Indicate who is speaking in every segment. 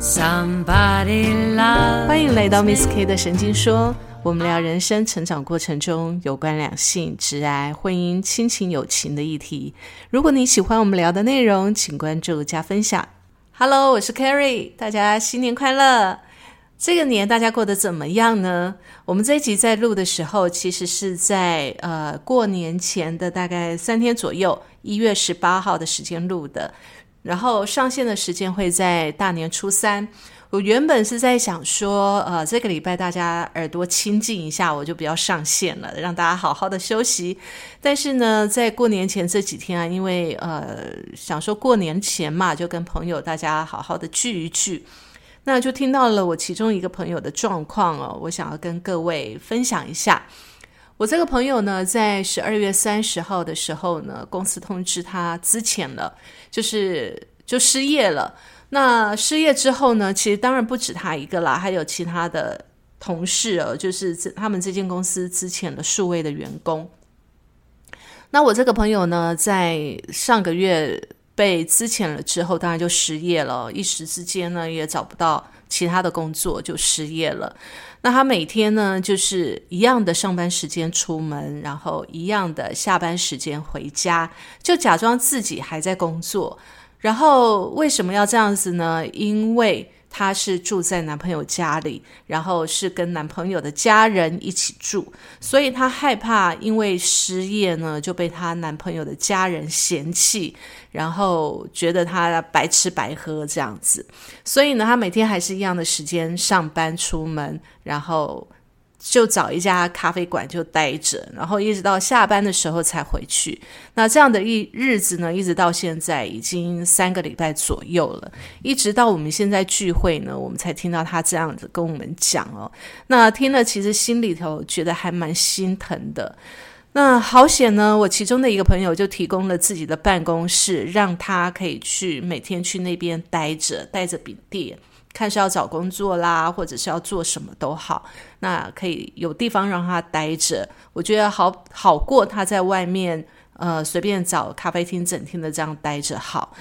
Speaker 1: Somebody love
Speaker 2: 欢迎来到 Miss K 的神经说，我们聊人生成长过程中有关两性、直爱、婚姻、亲情、友情的议题。如果你喜欢我们聊的内容，请关注加分享。Hello，我是 Carrie，大家新年快乐！这个年大家过得怎么样呢？我们这一集在录的时候，其实是在呃过年前的大概三天左右，一月十八号的时间录的。然后上线的时间会在大年初三。我原本是在想说，呃，这个礼拜大家耳朵清静一下，我就不要上线了，让大家好好的休息。但是呢，在过年前这几天啊，因为呃想说过年前嘛，就跟朋友大家好好的聚一聚，那就听到了我其中一个朋友的状况哦，我想要跟各位分享一下。我这个朋友呢，在十二月三十号的时候呢，公司通知他资遣了，就是就失业了。那失业之后呢，其实当然不止他一个啦，还有其他的同事哦，就是他们这间公司资遣了数位的员工。那我这个朋友呢，在上个月被资遣了之后，当然就失业了，一时之间呢也找不到其他的工作，就失业了。那他每天呢，就是一样的上班时间出门，然后一样的下班时间回家，就假装自己还在工作。然后为什么要这样子呢？因为她是住在男朋友家里，然后是跟男朋友的家人一起住，所以她害怕因为失业呢就被她男朋友的家人嫌弃，然后觉得她白吃白喝这样子，所以呢，她每天还是一样的时间上班出门，然后。就找一家咖啡馆就待着，然后一直到下班的时候才回去。那这样的一日子呢，一直到现在已经三个礼拜左右了。一直到我们现在聚会呢，我们才听到他这样子跟我们讲哦。那听了其实心里头觉得还蛮心疼的。那好险呢，我其中的一个朋友就提供了自己的办公室，让他可以去每天去那边待着，带着笔电。看是要找工作啦，或者是要做什么都好，那可以有地方让他待着。我觉得好好过他在外面呃随便找咖啡厅整天的这样待着好。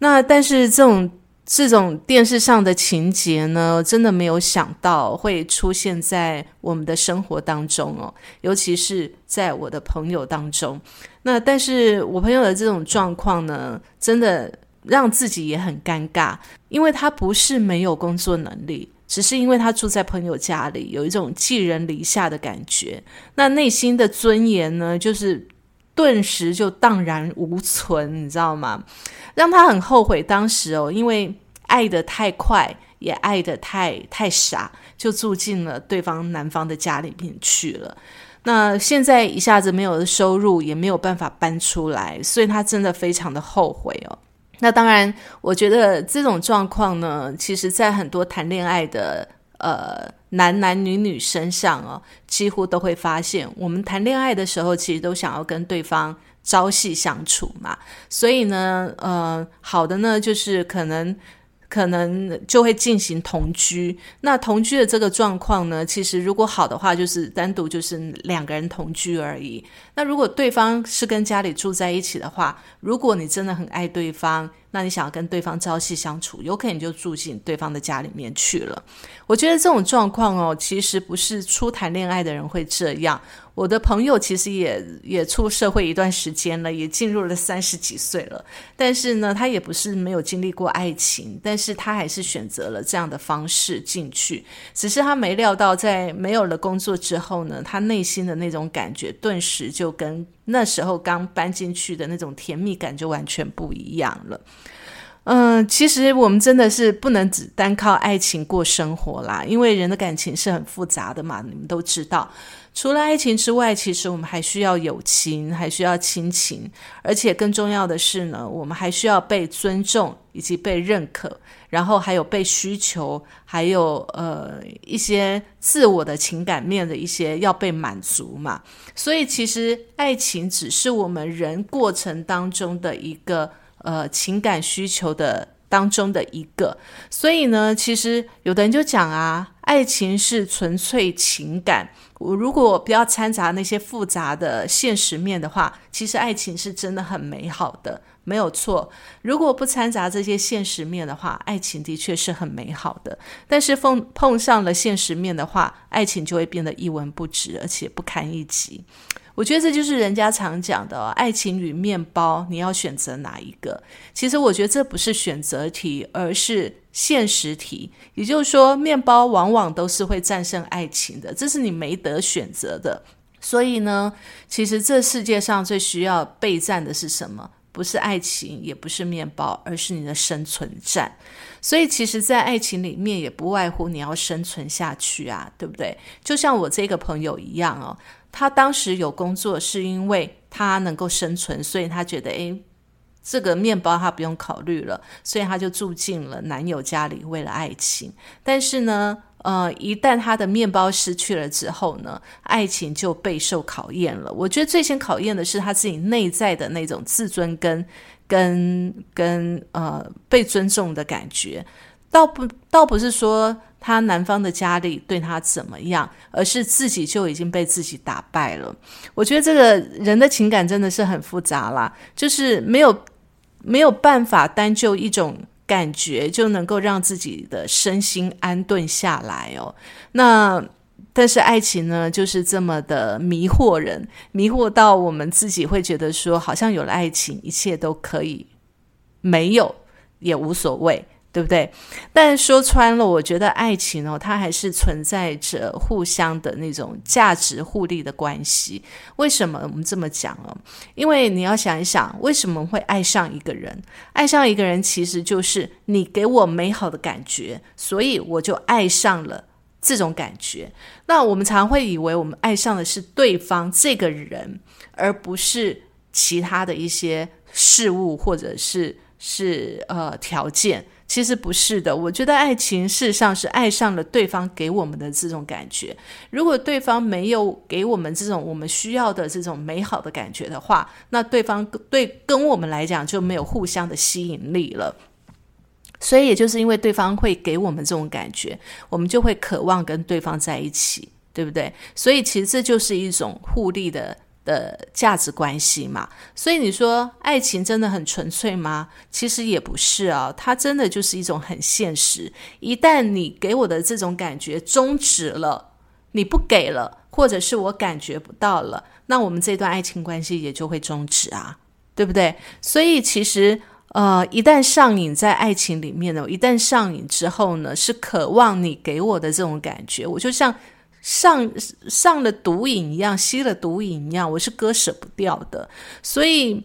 Speaker 2: 那但是这种这种电视上的情节呢，真的没有想到会出现在我们的生活当中哦，尤其是在我的朋友当中。那但是我朋友的这种状况呢，真的。让自己也很尴尬，因为他不是没有工作能力，只是因为他住在朋友家里，有一种寄人篱下的感觉。那内心的尊严呢，就是顿时就荡然无存，你知道吗？让他很后悔当时哦，因为爱得太快，也爱得太太傻，就住进了对方男方的家里面去了。那现在一下子没有了收入，也没有办法搬出来，所以他真的非常的后悔哦。那当然，我觉得这种状况呢，其实在很多谈恋爱的呃男男女女身上哦，几乎都会发现，我们谈恋爱的时候，其实都想要跟对方朝夕相处嘛。所以呢，呃，好的呢，就是可能可能就会进行同居。那同居的这个状况呢，其实如果好的话，就是单独就是两个人同居而已。那如果对方是跟家里住在一起的话，如果你真的很爱对方，那你想要跟对方朝夕相处，有可能就住进对方的家里面去了。我觉得这种状况哦，其实不是初谈恋爱的人会这样。我的朋友其实也也出社会一段时间了，也进入了三十几岁了，但是呢，他也不是没有经历过爱情，但是他还是选择了这样的方式进去。只是他没料到，在没有了工作之后呢，他内心的那种感觉顿时就。跟那时候刚搬进去的那种甜蜜感就完全不一样了。嗯，其实我们真的是不能只单靠爱情过生活啦，因为人的感情是很复杂的嘛，你们都知道。除了爱情之外，其实我们还需要友情，还需要亲情，而且更重要的是呢，我们还需要被尊重以及被认可，然后还有被需求，还有呃一些自我的情感面的一些要被满足嘛。所以其实爱情只是我们人过程当中的一个呃情感需求的当中的一个。所以呢，其实有的人就讲啊，爱情是纯粹情感。我如果不要掺杂那些复杂的现实面的话，其实爱情是真的很美好的，没有错。如果不掺杂这些现实面的话，爱情的确是很美好的。但是碰碰上了现实面的话，爱情就会变得一文不值，而且不堪一击。我觉得这就是人家常讲的爱情与面包，你要选择哪一个？其实我觉得这不是选择题，而是现实题。也就是说，面包往往都是会战胜爱情的，这是你没得选择的。所以呢，其实这世界上最需要备战的是什么？不是爱情，也不是面包，而是你的生存战。所以，其实，在爱情里面，也不外乎你要生存下去啊，对不对？就像我这个朋友一样哦。他当时有工作，是因为他能够生存，所以他觉得，诶，这个面包他不用考虑了，所以他就住进了男友家里，为了爱情。但是呢，呃，一旦他的面包失去了之后呢，爱情就备受考验了。我觉得最先考验的是他自己内在的那种自尊跟跟跟呃被尊重的感觉，倒不倒不是说。他男方的家里对他怎么样，而是自己就已经被自己打败了。我觉得这个人的情感真的是很复杂啦，就是没有没有办法单就一种感觉就能够让自己的身心安顿下来哦。那但是爱情呢，就是这么的迷惑人，迷惑到我们自己会觉得说，好像有了爱情，一切都可以，没有也无所谓。对不对？但说穿了，我觉得爱情哦，它还是存在着互相的那种价值互利的关系。为什么我们这么讲哦？因为你要想一想，为什么会爱上一个人？爱上一个人，其实就是你给我美好的感觉，所以我就爱上了这种感觉。那我们常会以为我们爱上的是对方这个人，而不是其他的一些事物，或者是是呃条件。其实不是的，我觉得爱情事实上是爱上了对方给我们的这种感觉。如果对方没有给我们这种我们需要的这种美好的感觉的话，那对方对跟我们来讲就没有互相的吸引力了。所以也就是因为对方会给我们这种感觉，我们就会渴望跟对方在一起，对不对？所以其实这就是一种互利的。的价值关系嘛，所以你说爱情真的很纯粹吗？其实也不是啊，它真的就是一种很现实。一旦你给我的这种感觉终止了，你不给了，或者是我感觉不到了，那我们这段爱情关系也就会终止啊，对不对？所以其实呃，一旦上瘾在爱情里面呢，一旦上瘾之后呢，是渴望你给我的这种感觉，我就像。上上了毒瘾一样，吸了毒瘾一样，我是割舍不掉的。所以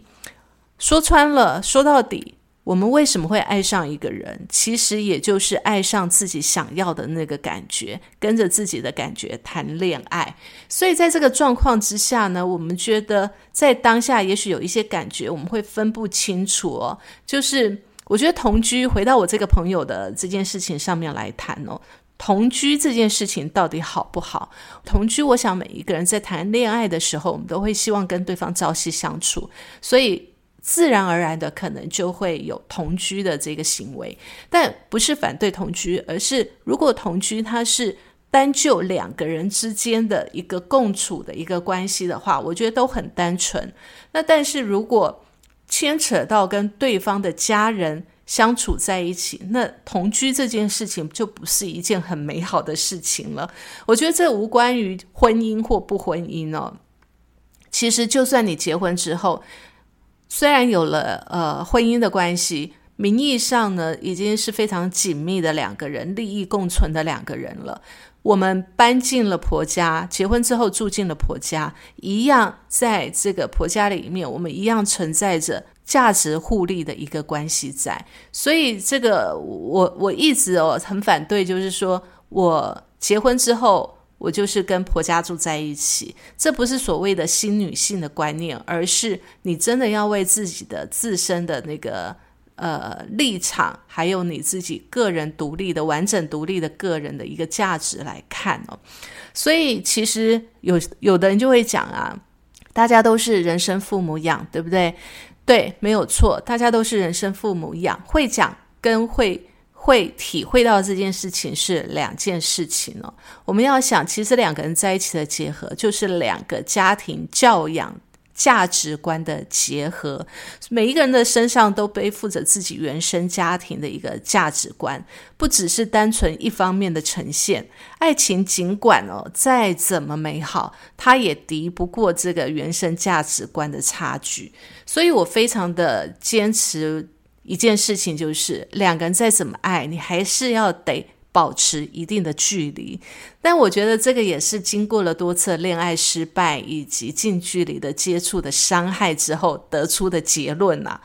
Speaker 2: 说穿了，说到底，我们为什么会爱上一个人？其实也就是爱上自己想要的那个感觉，跟着自己的感觉谈恋爱。所以在这个状况之下呢，我们觉得在当下也许有一些感觉，我们会分不清楚哦。就是我觉得同居，回到我这个朋友的这件事情上面来谈哦。同居这件事情到底好不好？同居，我想每一个人在谈恋爱的时候，我们都会希望跟对方朝夕相处，所以自然而然的可能就会有同居的这个行为。但不是反对同居，而是如果同居它是单就两个人之间的一个共处的一个关系的话，我觉得都很单纯。那但是如果牵扯到跟对方的家人，相处在一起，那同居这件事情就不是一件很美好的事情了。我觉得这无关于婚姻或不婚姻哦。其实，就算你结婚之后，虽然有了呃婚姻的关系，名义上呢已经是非常紧密的两个人，利益共存的两个人了。我们搬进了婆家，结婚之后住进了婆家，一样在这个婆家里面，我们一样存在着。价值互利的一个关系在，所以这个我我一直哦很反对，就是说我结婚之后，我就是跟婆家住在一起，这不是所谓的新女性的观念，而是你真的要为自己的自身的那个呃立场，还有你自己个人独立的完整独立的个人的一个价值来看哦。所以其实有有的人就会讲啊，大家都是人生父母养，对不对？对，没有错，大家都是人生父母一样，会讲跟会会体会到这件事情是两件事情哦。我们要想，其实两个人在一起的结合，就是两个家庭教养价值观的结合，每一个人的身上都背负着自己原生家庭的一个价值观，不只是单纯一方面的呈现。爱情尽管哦再怎么美好，它也敌不过这个原生价值观的差距。所以我非常的坚持一件事情，就是两个人再怎么爱你，还是要得。保持一定的距离，但我觉得这个也是经过了多次恋爱失败以及近距离的接触的伤害之后得出的结论呐。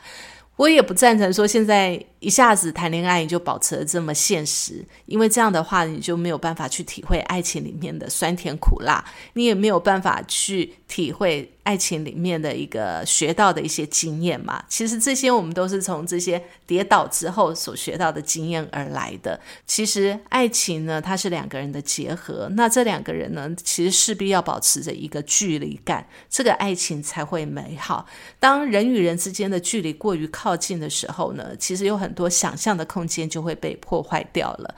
Speaker 2: 我也不赞成说现在。一下子谈恋爱你就保持了这么现实，因为这样的话你就没有办法去体会爱情里面的酸甜苦辣，你也没有办法去体会爱情里面的一个学到的一些经验嘛。其实这些我们都是从这些跌倒之后所学到的经验而来的。其实爱情呢，它是两个人的结合，那这两个人呢，其实势必要保持着一个距离感，这个爱情才会美好。当人与人之间的距离过于靠近的时候呢，其实有很多想象的空间就会被破坏掉了，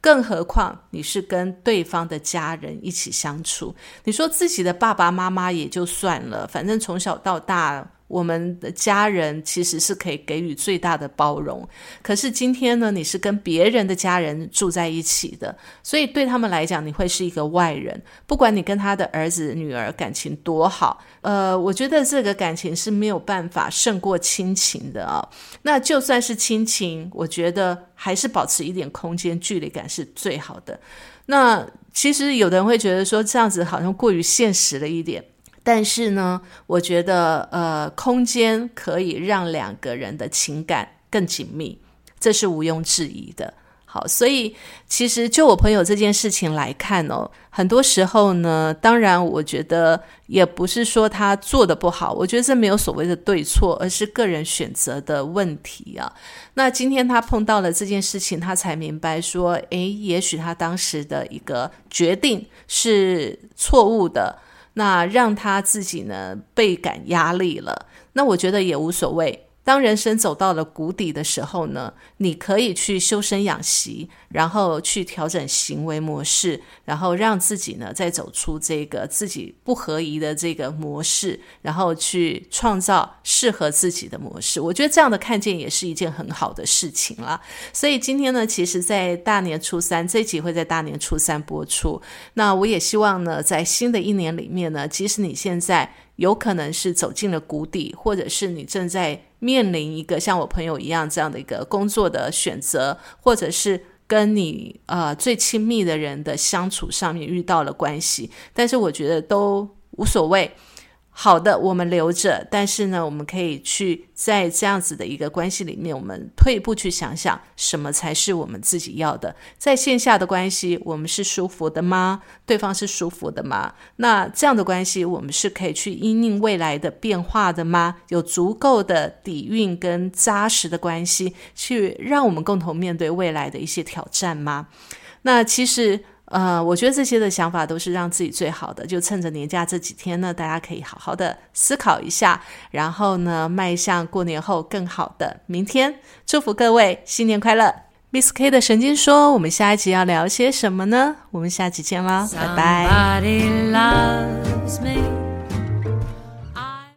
Speaker 2: 更何况你是跟对方的家人一起相处，你说自己的爸爸妈妈也就算了，反正从小到大。我们的家人其实是可以给予最大的包容，可是今天呢，你是跟别人的家人住在一起的，所以对他们来讲，你会是一个外人。不管你跟他的儿子、女儿感情多好，呃，我觉得这个感情是没有办法胜过亲情的啊。那就算是亲情，我觉得还是保持一点空间距离感是最好的。那其实有的人会觉得说，这样子好像过于现实了一点。但是呢，我觉得呃，空间可以让两个人的情感更紧密，这是毋庸置疑的。好，所以其实就我朋友这件事情来看哦，很多时候呢，当然我觉得也不是说他做的不好，我觉得这没有所谓的对错，而是个人选择的问题啊。那今天他碰到了这件事情，他才明白说，诶，也许他当时的一个决定是错误的。那让他自己呢倍感压力了，那我觉得也无所谓。当人生走到了谷底的时候呢，你可以去修身养息，然后去调整行为模式，然后让自己呢再走出这个自己不合宜的这个模式，然后去创造适合自己的模式。我觉得这样的看见也是一件很好的事情了。所以今天呢，其实，在大年初三这集会在大年初三播出。那我也希望呢，在新的一年里面呢，即使你现在有可能是走进了谷底，或者是你正在。面临一个像我朋友一样这样的一个工作的选择，或者是跟你呃最亲密的人的相处上面遇到了关系，但是我觉得都无所谓。好的，我们留着。但是呢，我们可以去在这样子的一个关系里面，我们退一步去想想，什么才是我们自己要的。在线下的关系，我们是舒服的吗？对方是舒服的吗？那这样的关系，我们是可以去因应未来的变化的吗？有足够的底蕴跟扎实的关系，去让我们共同面对未来的一些挑战吗？那其实。呃，我觉得这些的想法都是让自己最好的。就趁着年假这几天呢，大家可以好好的思考一下，然后呢，迈向过年后更好的明天。祝福各位新年快乐！Miss K 的神经说，我们下一集要聊些什么呢？我们下期见啦，拜拜。